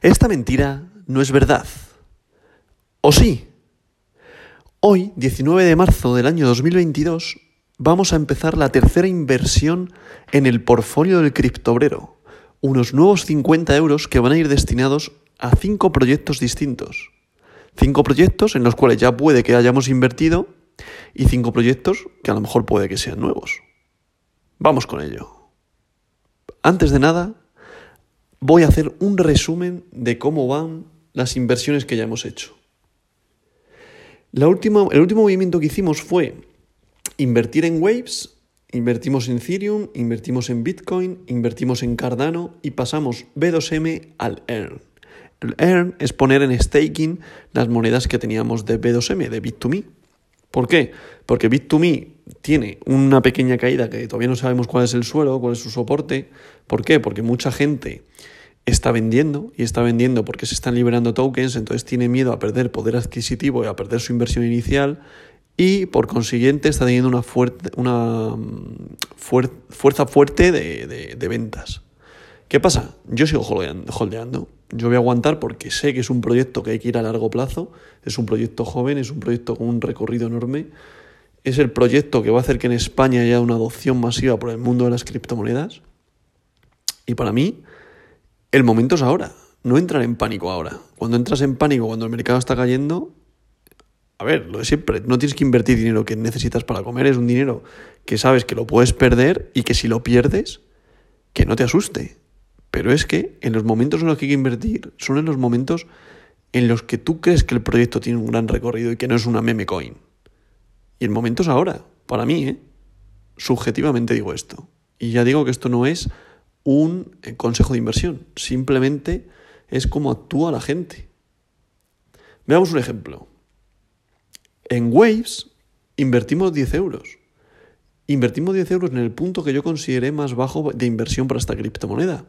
Esta mentira no es verdad. ¿O sí? Hoy, 19 de marzo del año 2022, vamos a empezar la tercera inversión en el portfolio del criptobrero. Unos nuevos 50 euros que van a ir destinados a cinco proyectos distintos. Cinco proyectos en los cuales ya puede que hayamos invertido y cinco proyectos que a lo mejor puede que sean nuevos. Vamos con ello. Antes de nada, voy a hacer un resumen de cómo van las inversiones que ya hemos hecho. La última, el último movimiento que hicimos fue invertir en Waves, invertimos en Ethereum, invertimos en Bitcoin, invertimos en Cardano y pasamos B2M al Earn. El Earn es poner en staking las monedas que teníamos de B2M, de Bit2Me. ¿Por qué? Porque Bit2Me tiene una pequeña caída que todavía no sabemos cuál es el suelo, cuál es su soporte. ¿Por qué? Porque mucha gente está vendiendo y está vendiendo porque se están liberando tokens, entonces tiene miedo a perder poder adquisitivo y a perder su inversión inicial y por consiguiente está teniendo una, fuerte, una mm, fuerza fuerte de, ventas. ¿Qué pasa? Yo sigo holdeando. Yo voy a aguantar porque sé que es un proyecto que hay que ir a largo plazo, es un proyecto joven, es un proyecto con un recorrido enorme, es el proyecto que va a hacer que en España haya una adopción masiva por el mundo de las criptomonedas. Y para mí, el momento es ahora, no entrar en pánico ahora. Cuando entras en pánico, cuando el mercado está cayendo, a ver, lo de siempre, no tienes que invertir dinero que necesitas para comer, es un dinero que sabes que lo puedes perder y que si lo pierdes, que no te asuste. Pero es que en los momentos en los que hay que invertir son en los momentos en los que tú crees que el proyecto tiene un gran recorrido y que no es una meme coin. Y el momento es ahora, para mí, ¿eh? Subjetivamente digo esto. Y ya digo que esto no es un eh, consejo de inversión, simplemente es como actúa la gente. Veamos un ejemplo. En Waves invertimos 10 euros. Invertimos 10 euros en el punto que yo consideré más bajo de inversión para esta criptomoneda.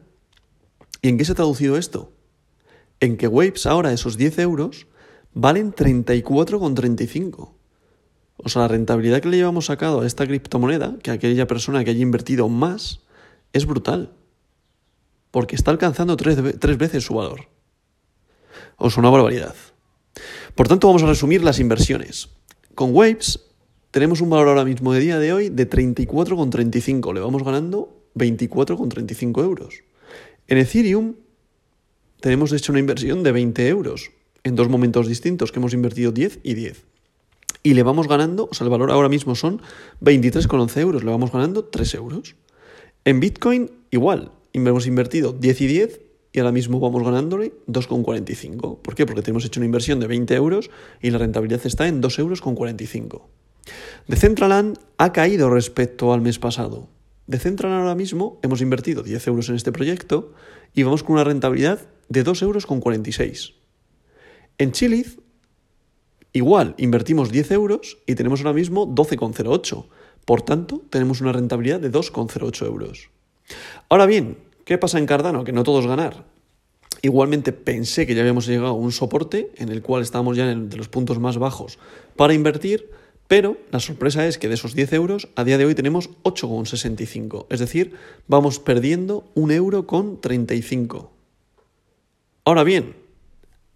¿Y en qué se ha traducido esto? En que Waves ahora esos 10 euros valen 34,35. O sea, la rentabilidad que le llevamos sacado a esta criptomoneda, que aquella persona que haya invertido más, es brutal porque está alcanzando tres, veces su valor. O es una barbaridad. Por tanto, vamos a resumir las inversiones. Con Waves tenemos un valor ahora mismo de día de hoy de 34,35. Le vamos ganando 24,35 euros. En Ethereum tenemos hecho una inversión de 20 euros en dos momentos distintos, que hemos invertido 10 y 10. Y le vamos ganando, o sea, el valor ahora mismo son 23,11 euros, le vamos ganando 3 euros. En Bitcoin, igual, hemos invertido 10 y 10 y ahora mismo vamos ganándole 2,45. ¿Por qué? Porque tenemos hecho una inversión de 20 euros y la rentabilidad está en 2,45 euros. Con 45. Decentraland ha caído respecto al mes pasado. Decentraland ahora mismo hemos invertido 10 euros en este proyecto y vamos con una rentabilidad de 2,46 euros. Con 46. En Chiliz, igual, invertimos 10 euros y tenemos ahora mismo 12,08. Por tanto, tenemos una rentabilidad de 2,08 euros. Ahora bien, ¿qué pasa en Cardano? Que no todos ganar. Igualmente pensé que ya habíamos llegado a un soporte en el cual estábamos ya en los puntos más bajos para invertir, pero la sorpresa es que de esos 10 euros a día de hoy tenemos 8,65. Es decir, vamos perdiendo un euro con 35. Ahora bien,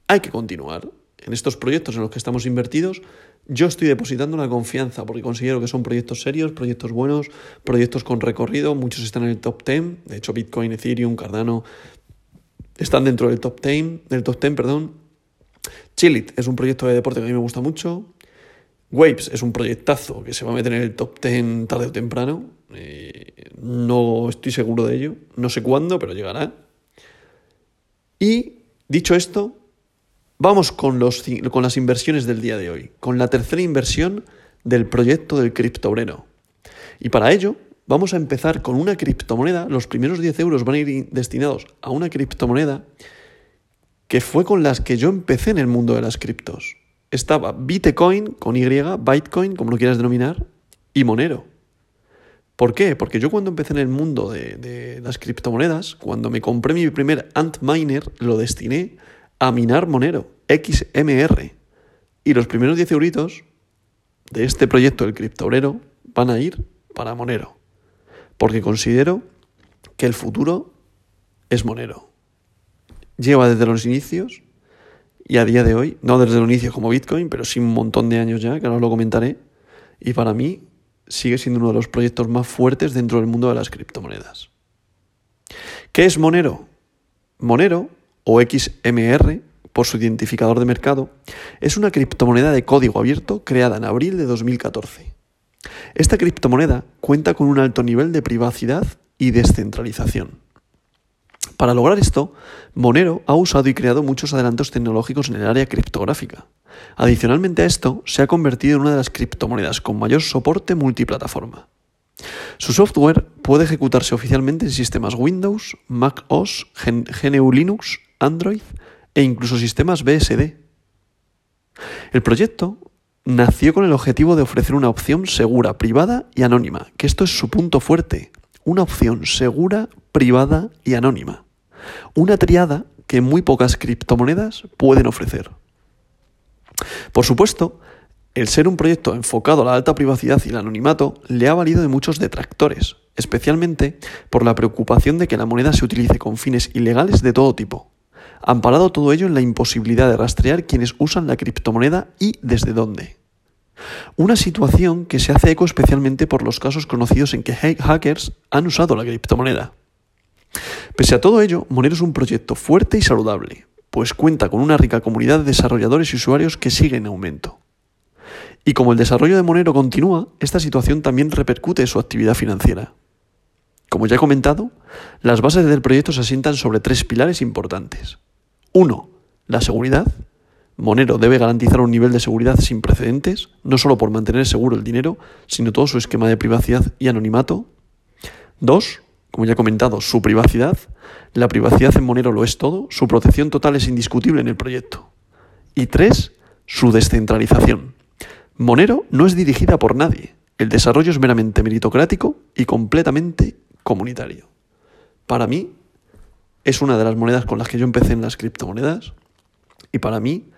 hay que continuar. En estos proyectos en los que estamos invertidos yo estoy depositando la confianza porque considero que son proyectos serios, proyectos buenos, proyectos con recorrido, muchos están en el top 10, de hecho Bitcoin, Ethereum, Cardano están dentro del top 10, del top 10, perdón. Chilit es un proyecto de deporte que a mí me gusta mucho. Waves es un proyectazo que se va a meter en el top 10 tarde o temprano. Eh, no estoy seguro de ello, no sé cuándo, pero llegará. Y dicho esto, Vamos con, las inversiones del día de hoy, con la tercera inversión del proyecto del criptobrero. Y para ello vamos a empezar con una criptomoneda. Los primeros 10 euros van a ir destinados a una criptomoneda que fue con las que yo empecé en el mundo de las criptos. Estaba Bitcoin con Y, Bitcoin, como lo quieras denominar, y Monero. ¿Por qué? Porque yo cuando empecé en el mundo de, de las criptomonedas, cuando me compré mi primer Antminer, lo destiné a minar Monero, XMR. Y los primeros 10 euritos de este proyecto del criptobrero van a ir para Monero. Porque considero que el futuro es Monero. lleva desde los inicios y a día de hoy, no desde los inicios como Bitcoin, pero sí un montón de años ya, que ahora os lo comentaré, y para mí sigue siendo uno de los proyectos más fuertes dentro del mundo de las criptomonedas. ¿Qué es Monero? Monero, o XMR, por su identificador de mercado, es una criptomoneda de código abierto creada en abril de 2014. Esta criptomoneda cuenta con un alto nivel de privacidad y descentralización. Para lograr esto, Monero ha usado y creado muchos adelantos tecnológicos en el área criptográfica. Adicionalmente a esto, se ha convertido en una de las criptomonedas con mayor soporte multiplataforma. Su software puede ejecutarse oficialmente en sistemas Windows, Mac OS, GNU Linux, Android e incluso sistemas BSD. El proyecto nació con el objetivo de ofrecer una opción segura, privada y anónima, que esto es su punto fuerte, una opción segura, privada y anónima. Una triada que muy pocas criptomonedas pueden ofrecer. Por supuesto, el ser un proyecto enfocado a la alta privacidad y el anonimato le ha valido de muchos detractores, especialmente por la preocupación de que la moneda se utilice con fines ilegales de todo tipo amparado todo ello en la imposibilidad de rastrear quienes usan la criptomoneda y desde dónde. Una situación que se hace eco especialmente por los casos conocidos en que hackers han usado la criptomoneda. Pese a todo ello, Monero es un proyecto fuerte y saludable, pues cuenta con una rica comunidad de desarrolladores y usuarios que sigue en aumento. Y como el desarrollo de Monero continúa, esta situación también repercute en su actividad financiera. Como ya he comentado, las bases del proyecto se asientan sobre tres pilares importantes. 1. La seguridad. Monero debe garantizar un nivel de seguridad sin precedentes, no solo por mantener seguro el dinero, sino todo su esquema de privacidad y anonimato. 2. Como ya he comentado, su privacidad. La privacidad en Monero lo es todo, su protección total es indiscutible en el proyecto. Y 3. Su descentralización. Monero no es dirigida por nadie. El desarrollo es meramente meritocrático y completamente comunitario. Para mí, es una de las monedas con las que yo empecé en las criptomonedas y para mí,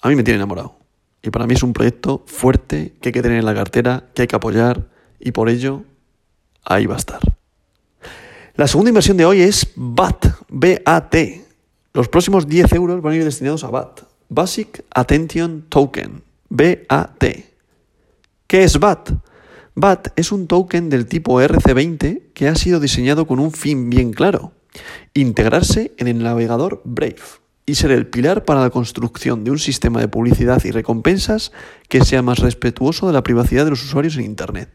a mí me tiene enamorado. Y para mí es un proyecto fuerte que hay que tener en la cartera, que hay que apoyar y por ello ahí va a estar. La segunda inversión de hoy es BAT, B-A-T. Los próximos 10 euros van a ir destinados a BAT, Basic Attention Token, B-A-T. ¿Qué es BAT? BAT es un token del tipo RC20 que ha sido diseñado con un fin bien claro integrarse en el navegador Brave y ser el pilar para la construcción de un sistema de publicidad y recompensas que sea más respetuoso de la privacidad de los usuarios en Internet.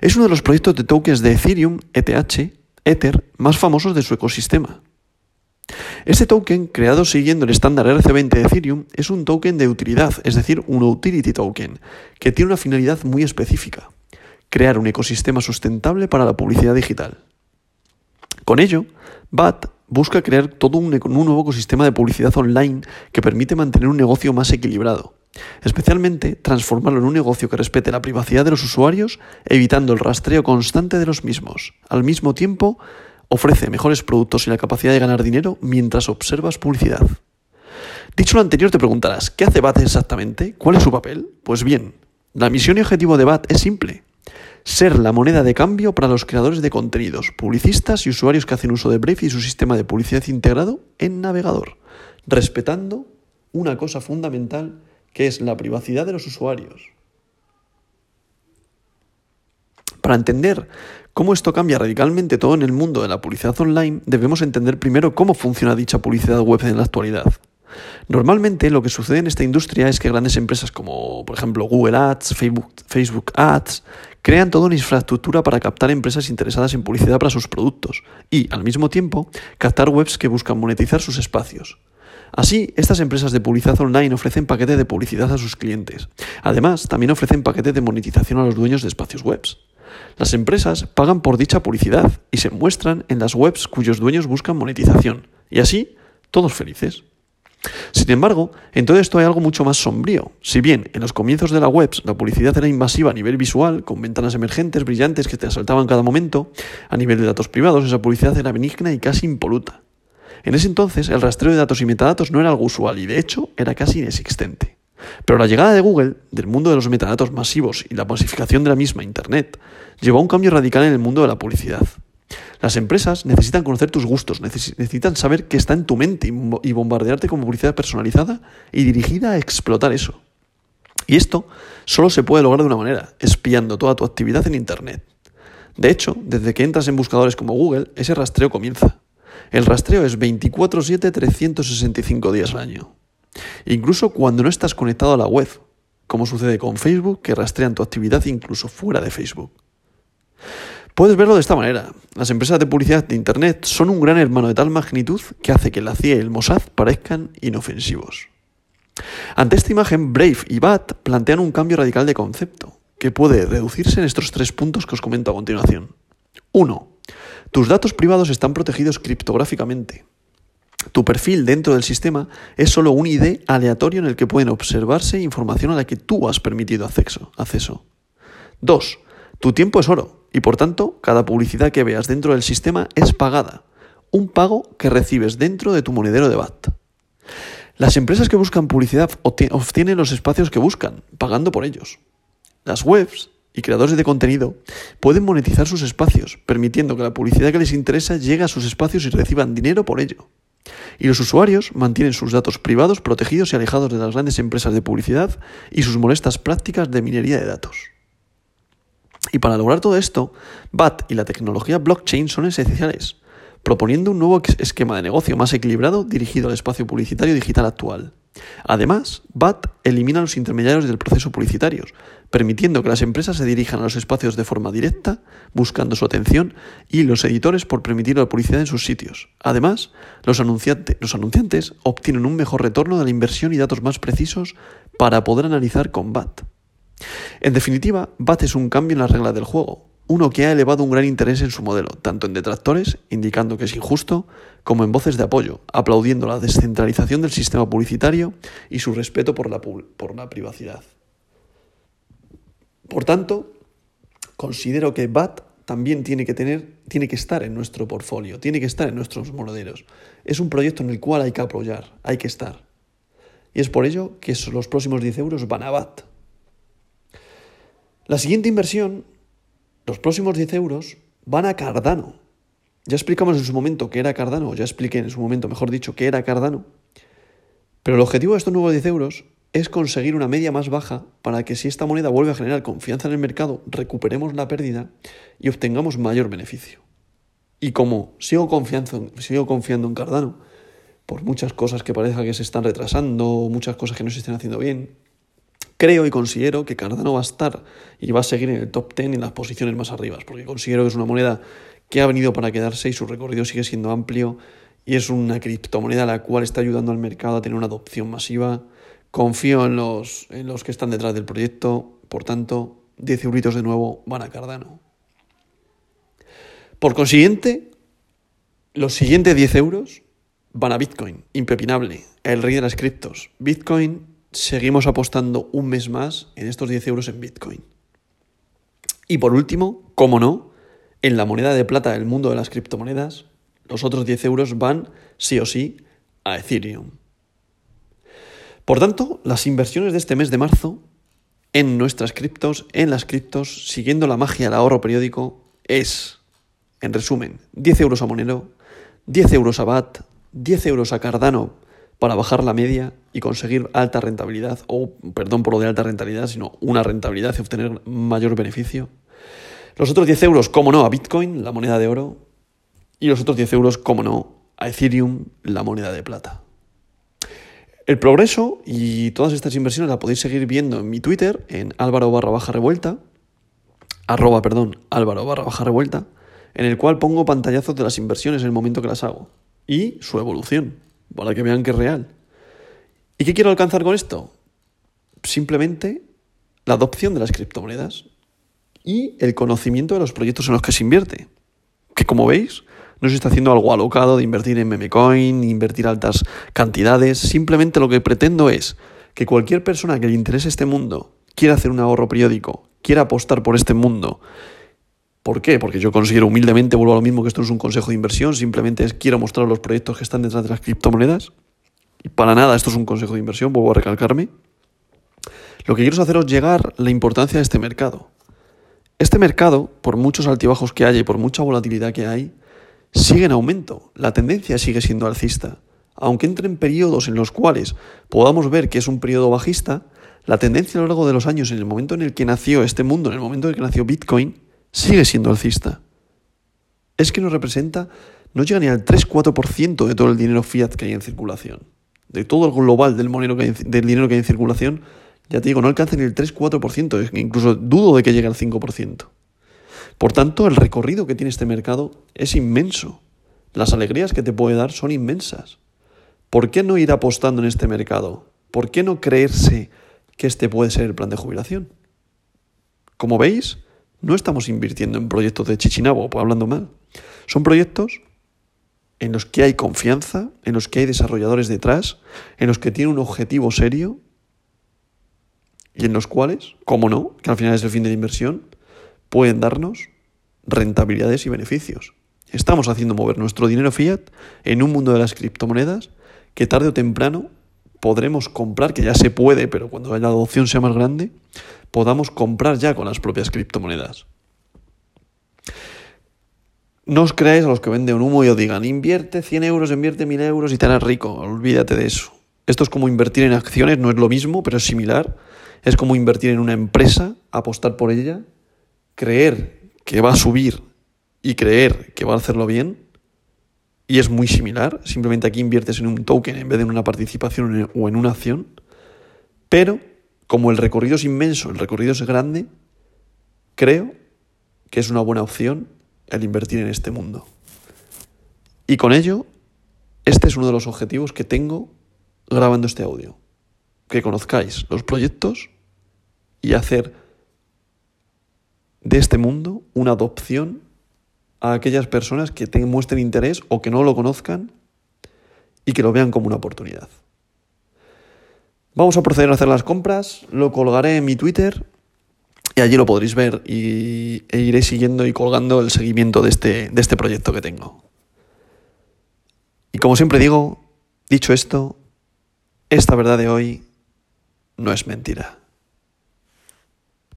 Es uno de los proyectos de tokens de Ethereum, ETH, Ether, más famosos de su ecosistema. Este token, creado siguiendo el estándar RC20 de Ethereum, es un token de utilidad, es decir, un utility token, que tiene una finalidad muy específica, crear un ecosistema sustentable para la publicidad digital. Con ello, BAT busca crear todo un, nuevo ecosistema de publicidad online que permite mantener un negocio más equilibrado, especialmente transformarlo en un negocio que respete la privacidad de los usuarios, evitando el rastreo constante de los mismos. Al mismo tiempo, ofrece mejores productos y la capacidad de ganar dinero mientras observas publicidad. Dicho lo anterior, te preguntarás, ¿qué hace BAT exactamente? ¿Cuál es su papel? Pues bien, la misión y objetivo de BAT es simple, ser la moneda de cambio para los creadores de contenidos, publicistas y usuarios que hacen uso de Brave y su sistema de publicidad integrado en navegador, respetando una cosa fundamental que es la privacidad de los usuarios. Para entender cómo esto cambia radicalmente todo en el mundo de la publicidad online, debemos entender primero cómo funciona dicha publicidad web en la actualidad. Normalmente lo que sucede en esta industria es que grandes empresas como por ejemplo Google Ads, Facebook, Facebook Ads, crean toda una infraestructura para captar empresas interesadas en publicidad para sus productos y, al mismo tiempo, captar webs que buscan monetizar sus espacios. Así, estas empresas de publicidad online ofrecen paquetes de publicidad a sus clientes. Además, también ofrecen paquetes de monetización a los dueños de espacios webs. Las empresas pagan por dicha publicidad y se muestran en las webs cuyos dueños buscan monetización. Y así, todos felices. Sin embargo, en todo esto hay algo mucho más sombrío. Si bien en los comienzos de la web la publicidad era invasiva a nivel visual, con ventanas emergentes, brillantes que te asaltaban cada momento, a nivel de datos privados esa publicidad era benigna y casi impoluta. En ese entonces el rastreo de datos y metadatos no era algo usual y de hecho era casi inexistente. Pero la llegada de Google, del mundo de los metadatos masivos y la masificación de la misma Internet, llevó a un cambio radical en el mundo de la publicidad. Las empresas necesitan conocer tus gustos, necesitan saber qué está en tu mente y bombardearte con publicidad personalizada y dirigida a explotar eso. Y esto solo se puede lograr de una manera, espiando toda tu actividad en Internet. De hecho, desde que entras en buscadores como Google, ese rastreo comienza. El rastreo es 24/7, 365 días al año. Incluso cuando no estás conectado a la web, como sucede con Facebook, que rastrean tu actividad incluso fuera de Facebook. Puedes verlo de esta manera. Las empresas de publicidad de Internet son un gran hermano de tal magnitud que hace que la CIA y el Mossad parezcan inofensivos. Ante esta imagen, Brave y BAT plantean un cambio radical de concepto, que puede reducirse en estos tres puntos que os comento a continuación. 1. Tus datos privados están protegidos criptográficamente. Tu perfil dentro del sistema es solo un ID aleatorio en el que pueden observarse información a la que tú has permitido acceso. 2. Tu tiempo es oro y por tanto cada publicidad que veas dentro del sistema es pagada, un pago que recibes dentro de tu monedero de BAT. Las empresas que buscan publicidad obtienen los espacios que buscan, pagando por ellos. Las webs y creadores de contenido pueden monetizar sus espacios, permitiendo que la publicidad que les interesa llegue a sus espacios y reciban dinero por ello. Y los usuarios mantienen sus datos privados protegidos y alejados de las grandes empresas de publicidad y sus molestas prácticas de minería de datos. Y para lograr todo esto, BAT y la tecnología blockchain son esenciales, proponiendo un nuevo esquema de negocio más equilibrado dirigido al espacio publicitario digital actual. Además, BAT elimina los intermediarios del proceso publicitario, permitiendo que las empresas se dirijan a los espacios de forma directa, buscando su atención, y los editores por permitir la publicidad en sus sitios. Además, los, los anunciantes obtienen un mejor retorno de la inversión y datos más precisos para poder analizar con BAT. En definitiva, BAT es un cambio en las reglas del juego, uno que ha elevado un gran interés en su modelo, tanto en detractores, indicando que es injusto, como en voces de apoyo, aplaudiendo la descentralización del sistema publicitario y su respeto por la, privacidad. Por tanto, considero que BAT también tiene que, tener, tiene que estar en nuestro portfolio, tiene que estar en nuestros monederos. Es un proyecto en el cual hay que apoyar, hay que estar. Y es por ello que los próximos 10 euros van a BAT. La siguiente inversión los próximos 10 euros van a Cardano. Ya explicamos en su momento qué era Cardano, ya expliqué en su momento, mejor dicho, qué era Cardano. Pero el objetivo de estos nuevos 10 euros es conseguir una media más baja para que si esta moneda vuelve a generar confianza en el mercado, recuperemos la pérdida y obtengamos mayor beneficio. Y como sigo confiando, sigo confiando en Cardano, por muchas cosas que parezca que se están retrasando, muchas cosas que no se estén haciendo bien, creo y considero que Cardano va a estar y va a seguir en el top 10 en las posiciones más arriba, porque considero que es una moneda que ha venido para quedarse y su recorrido sigue siendo amplio y es una criptomoneda la cual está ayudando al mercado a tener una adopción masiva. Confío en los, en los que están detrás del proyecto, por tanto, 10 euritos de nuevo van a Cardano. Por consiguiente, los siguientes 10 euros van a Bitcoin, impepinable, el rey de las criptos. Bitcoin seguimos apostando un mes más en estos 10 euros en Bitcoin. Y por último, como no, en la moneda de plata del mundo de las criptomonedas, los otros 10 euros van sí o sí a Ethereum. Por tanto, las inversiones de este mes de marzo en nuestras criptos, en las criptos, siguiendo la magia del ahorro periódico, es, en resumen, 10 euros a Monero, 10 euros a BAT, 10 euros a Cardano para bajar la media y conseguir alta rentabilidad, o perdón por lo de alta rentabilidad, sino una rentabilidad y obtener mayor beneficio. Los otros 10 euros, como no, a Bitcoin, la moneda de oro, y los otros 10 euros, como no, a Ethereum, la moneda de plata. El progreso y todas estas inversiones las podéis seguir viendo en mi Twitter, en álvaro barra baja revuelta, arroba, perdón, álvaro barra baja revuelta, en el cual pongo pantallazos de las inversiones en el momento que las hago y su evolución para que vean que es real. ¿Y qué quiero alcanzar con esto? Simplemente la adopción de las criptomonedas y el conocimiento de los proyectos en los que se invierte. Que como veis, no se está haciendo algo alocado de invertir en memecoin, invertir altas cantidades. Simplemente lo que pretendo es que cualquier persona que le interese este mundo, quiera hacer un ahorro periódico, quiera apostar por este mundo ¿Por qué? Porque yo considero humildemente, vuelvo a lo mismo, que esto no es un consejo de inversión, simplemente es quiero mostrar los proyectos que están detrás de las criptomonedas. Y para nada esto es un consejo de inversión, vuelvo a recalcarme. Lo que quiero es haceros llegar la importancia de este mercado. Este mercado, por muchos altibajos que haya y por mucha volatilidad que hay, sigue en aumento. La tendencia sigue siendo alcista. Aunque entre en periodos en los cuales podamos ver que es un periodo bajista, la tendencia a lo largo de los años, en el momento en el que nació este mundo, en el momento en el que nació Bitcoin, sigue siendo alcista. Es que nos representa, no llega ni al 3-4% de todo el dinero fiat que hay en circulación. De todo el global del, del dinero que hay en circulación, ya te digo, no alcanza ni el 3-4%, incluso dudo de que llegue al 5%. Por tanto, el recorrido que tiene este mercado es inmenso. Las alegrías que te puede dar son inmensas. ¿Por qué no ir apostando en este mercado? ¿Por qué no creerse que este puede ser el plan de jubilación? Como veis, no estamos invirtiendo en proyectos de chichinabo, pues hablando mal. Son proyectos en los que hay confianza, en los que hay desarrolladores detrás, en los que tiene un objetivo serio y en los cuales, como no, que al final es el fin de la inversión, pueden darnos rentabilidades y beneficios. Estamos haciendo mover nuestro dinero fiat en un mundo de las criptomonedas que tarde o temprano podremos comprar, que ya se puede, pero cuando la adopción sea más grande, podamos comprar ya con las propias criptomonedas. No os creáis a los que venden humo y os digan, invierte 100 euros, invierte 1000 euros y te harás rico. Olvídate de eso. Esto es como invertir en acciones, no es lo mismo, pero es similar. Es como invertir en una empresa, apostar por ella, creer que va a subir y creer que va a hacerlo bien. Y es muy similar. Simplemente aquí inviertes en un token en vez de en una participación o en una acción. Pero como el recorrido es inmenso, el recorrido es grande, creo que es una buena opción el invertir en este mundo. Y con ello, este es uno de los objetivos que tengo grabando este audio. Que conozcáis los proyectos y hacer de este mundo una adopción a aquellas personas que muestren interés o que no lo conozcan y que lo vean como una oportunidad. Vamos a proceder a hacer las compras, lo colgaré en mi Twitter y allí lo podréis ver y, e iré siguiendo y colgando el seguimiento de este, de este proyecto que tengo. Y como siempre digo, dicho esto, esta verdad de hoy no es mentira.